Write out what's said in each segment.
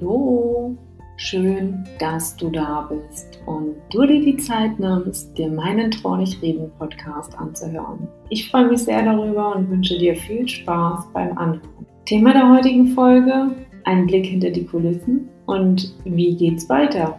Hallo, schön, dass du da bist und du dir die Zeit nimmst, dir meinen Traurig reden Podcast anzuhören. Ich freue mich sehr darüber und wünsche dir viel Spaß beim Anhören. Thema der heutigen Folge: ein Blick hinter die Kulissen und wie geht's weiter?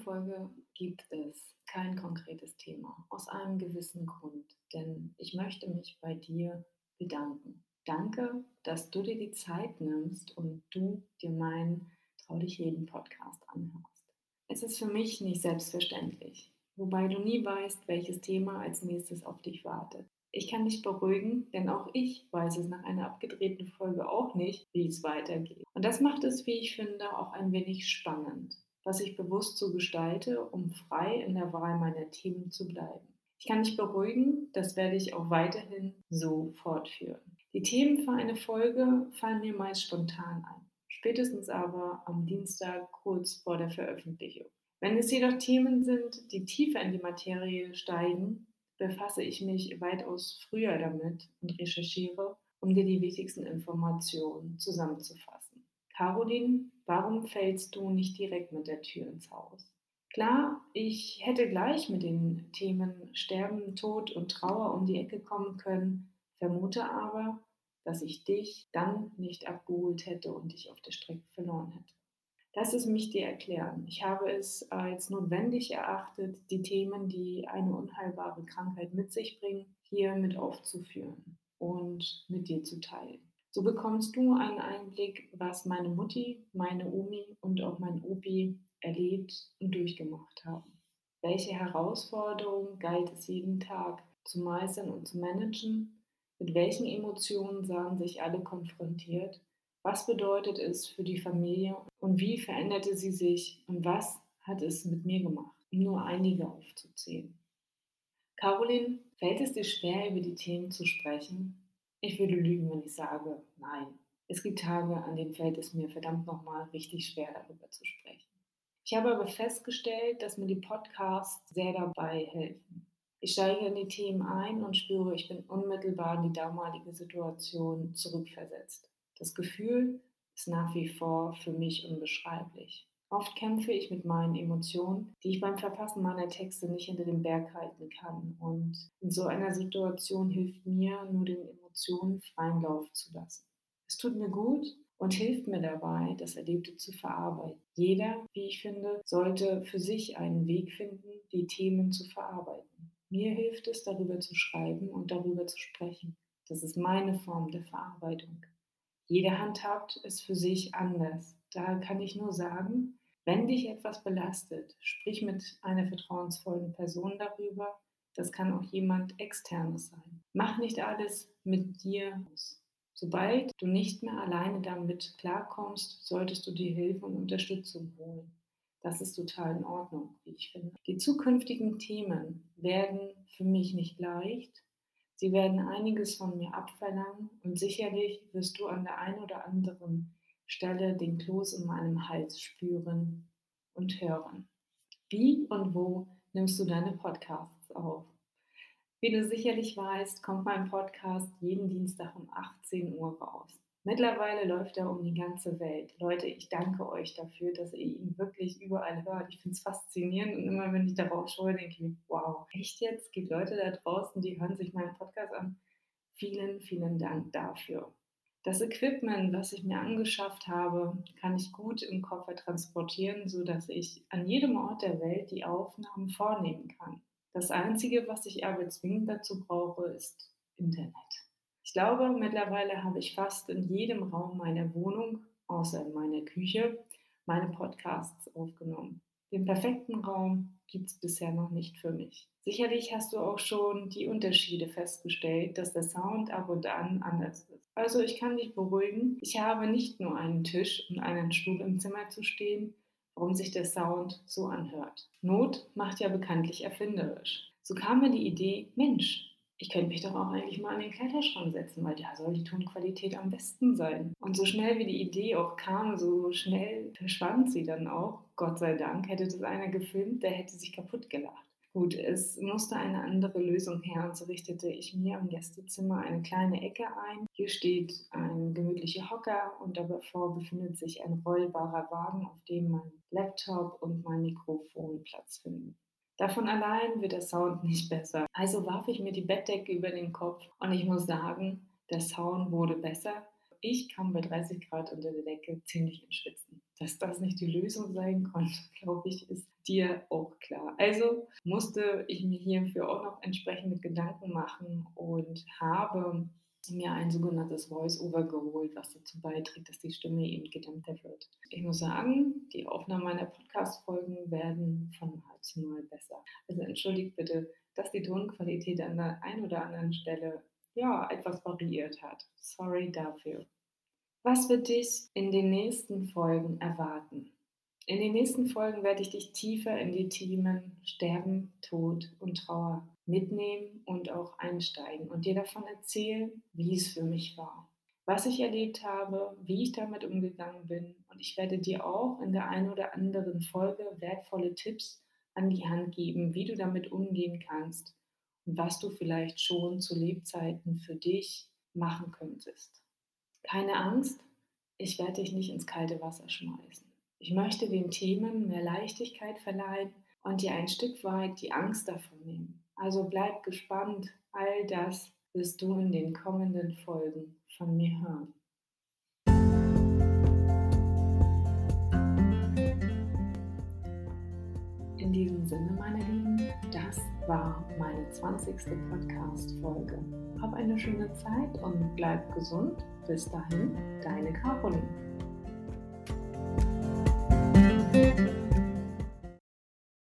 Folge gibt es kein konkretes Thema aus einem gewissen Grund, denn ich möchte mich bei dir bedanken. Danke, dass du dir die Zeit nimmst und du dir meinen Trau dich jeden Podcast anhörst. Es ist für mich nicht selbstverständlich, wobei du nie weißt, welches Thema als nächstes auf dich wartet. Ich kann dich beruhigen, denn auch ich weiß es nach einer abgedrehten Folge auch nicht, wie es weitergeht. Und das macht es, wie ich finde, auch ein wenig spannend, was ich bewusst so gestalte, um frei in der Wahl meiner Themen zu bleiben. Ich kann dich beruhigen, das werde ich auch weiterhin so fortführen. Die Themen für eine Folge fallen mir meist spontan ein, spätestens aber am Dienstag kurz vor der Veröffentlichung. Wenn es jedoch Themen sind, die tiefer in die Materie steigen, befasse ich mich weitaus früher damit und recherchiere, um dir die wichtigsten Informationen zusammenzufassen. Caroline, warum fällst du nicht direkt mit der Tür ins Haus? Klar, ich hätte gleich mit den Themen Sterben, Tod und Trauer um die Ecke kommen können, vermute aber, dass ich dich dann nicht abgeholt hätte und dich auf der Strecke verloren hätte. Lass es mich dir erklären. Ich habe es als notwendig erachtet, die Themen, die eine unheilbare Krankheit mit sich bringen, hier mit aufzuführen und mit dir zu teilen. So bekommst du einen Einblick, was meine Mutti, meine Omi und auch mein Opi erlebt und durchgemacht haben. Welche Herausforderungen galt es jeden Tag zu meistern und zu managen? Mit welchen Emotionen sahen sich alle konfrontiert? Was bedeutet es für die Familie und wie veränderte sie sich und was hat es mit mir gemacht, um nur einige aufzuzählen? Caroline, fällt es dir schwer, über die Themen zu sprechen? Ich würde lügen, wenn ich sage, nein. Es gibt Tage, an denen fällt es mir verdammt nochmal richtig schwer, darüber zu sprechen. Ich habe aber festgestellt, dass mir die Podcasts sehr dabei helfen. Ich steige in die Themen ein und spüre, ich bin unmittelbar in die damalige Situation zurückversetzt. Das Gefühl ist nach wie vor für mich unbeschreiblich. Oft kämpfe ich mit meinen Emotionen, die ich beim Verfassen meiner Texte nicht hinter dem Berg halten kann. Und in so einer Situation hilft mir, nur den Emotionen freien Lauf zu lassen. Es tut mir gut, und hilft mir dabei, das Erlebte zu verarbeiten. Jeder, wie ich finde, sollte für sich einen Weg finden, die Themen zu verarbeiten. Mir hilft es, darüber zu schreiben und darüber zu sprechen. Das ist meine Form der Verarbeitung. Jede handhabt es für sich anders. Da kann ich nur sagen, wenn dich etwas belastet, sprich mit einer vertrauensvollen Person darüber. Das kann auch jemand externes sein. Mach nicht alles mit dir aus. Sobald du nicht mehr alleine damit klarkommst, solltest du dir Hilfe und Unterstützung holen. Das ist total in Ordnung, wie ich finde. Die zukünftigen Themen werden für mich nicht leicht. Sie werden einiges von mir abverlangen und sicherlich wirst du an der einen oder anderen Stelle den Kloß in meinem Hals spüren und hören. Wie und wo nimmst du deine Podcasts auf? Wie du sicherlich weißt, kommt mein Podcast jeden Dienstag um 18 Uhr raus. Mittlerweile läuft er um die ganze Welt. Leute, ich danke euch dafür, dass ihr ihn wirklich überall hört. Ich finde es faszinierend und immer wenn ich darauf schaue, denke ich mir, wow, echt jetzt? Es gibt Leute da draußen, die hören sich meinen Podcast an. Vielen, vielen Dank dafür. Das Equipment, was ich mir angeschafft habe, kann ich gut im Koffer transportieren, sodass ich an jedem Ort der Welt die Aufnahmen vornehmen kann. Das Einzige, was ich aber zwingend dazu brauche, ist Internet. Ich glaube, mittlerweile habe ich fast in jedem Raum meiner Wohnung, außer in meiner Küche, meine Podcasts aufgenommen. Den perfekten Raum gibt es bisher noch nicht für mich. Sicherlich hast du auch schon die Unterschiede festgestellt, dass der Sound ab und an anders ist. Also ich kann dich beruhigen, ich habe nicht nur einen Tisch und einen Stuhl im Zimmer zu stehen, warum sich der Sound so anhört. Not macht ja bekanntlich erfinderisch. So kam mir die Idee, Mensch, ich könnte mich doch auch eigentlich mal an den Kleiderschrank setzen, weil da soll die Tonqualität am besten sein. Und so schnell wie die Idee auch kam, so schnell verschwand sie dann auch. Gott sei Dank hätte das einer gefilmt, der hätte sich kaputt gelacht. Gut, es musste eine andere Lösung her und so richtete ich mir im Gästezimmer eine kleine Ecke ein. Hier steht ein gemütlicher Hocker und davor befindet sich ein rollbarer Wagen, auf dem mein Laptop und mein Mikrofon Platz finden. Davon allein wird der Sound nicht besser. Also warf ich mir die Bettdecke über den Kopf und ich muss sagen, der Sound wurde besser. Ich kam bei 30 Grad unter der Decke ziemlich ins Schwitzen. Dass das nicht die Lösung sein konnte, glaube ich, ist dir auch klar. Also musste ich mir hierfür auch noch entsprechende Gedanken machen und habe mir ein sogenanntes Voice-Over geholt, was dazu beiträgt, dass die Stimme eben gedämmter wird. Ich muss sagen, die Aufnahmen meiner Podcast-Folgen werden von Mal zu Mal besser. Also entschuldigt bitte, dass die Tonqualität an der einen oder anderen Stelle ja etwas variiert hat. Sorry dafür. Was wird dich in den nächsten Folgen erwarten? In den nächsten Folgen werde ich dich tiefer in die Themen Sterben, Tod und Trauer mitnehmen und auch einsteigen und dir davon erzählen, wie es für mich war, was ich erlebt habe, wie ich damit umgegangen bin und ich werde dir auch in der einen oder anderen Folge wertvolle Tipps an die Hand geben, wie du damit umgehen kannst und was du vielleicht schon zu Lebzeiten für dich machen könntest. Keine Angst, ich werde dich nicht ins kalte Wasser schmeißen. Ich möchte den Themen mehr Leichtigkeit verleihen und dir ein Stück weit die Angst davon nehmen. Also bleib gespannt, all das wirst du in den kommenden Folgen von mir hören. In diesem Sinne, meine Lieben, das war meine 20. Podcast-Folge. Hab eine schöne Zeit und bleib gesund. Bis dahin, deine Caroline.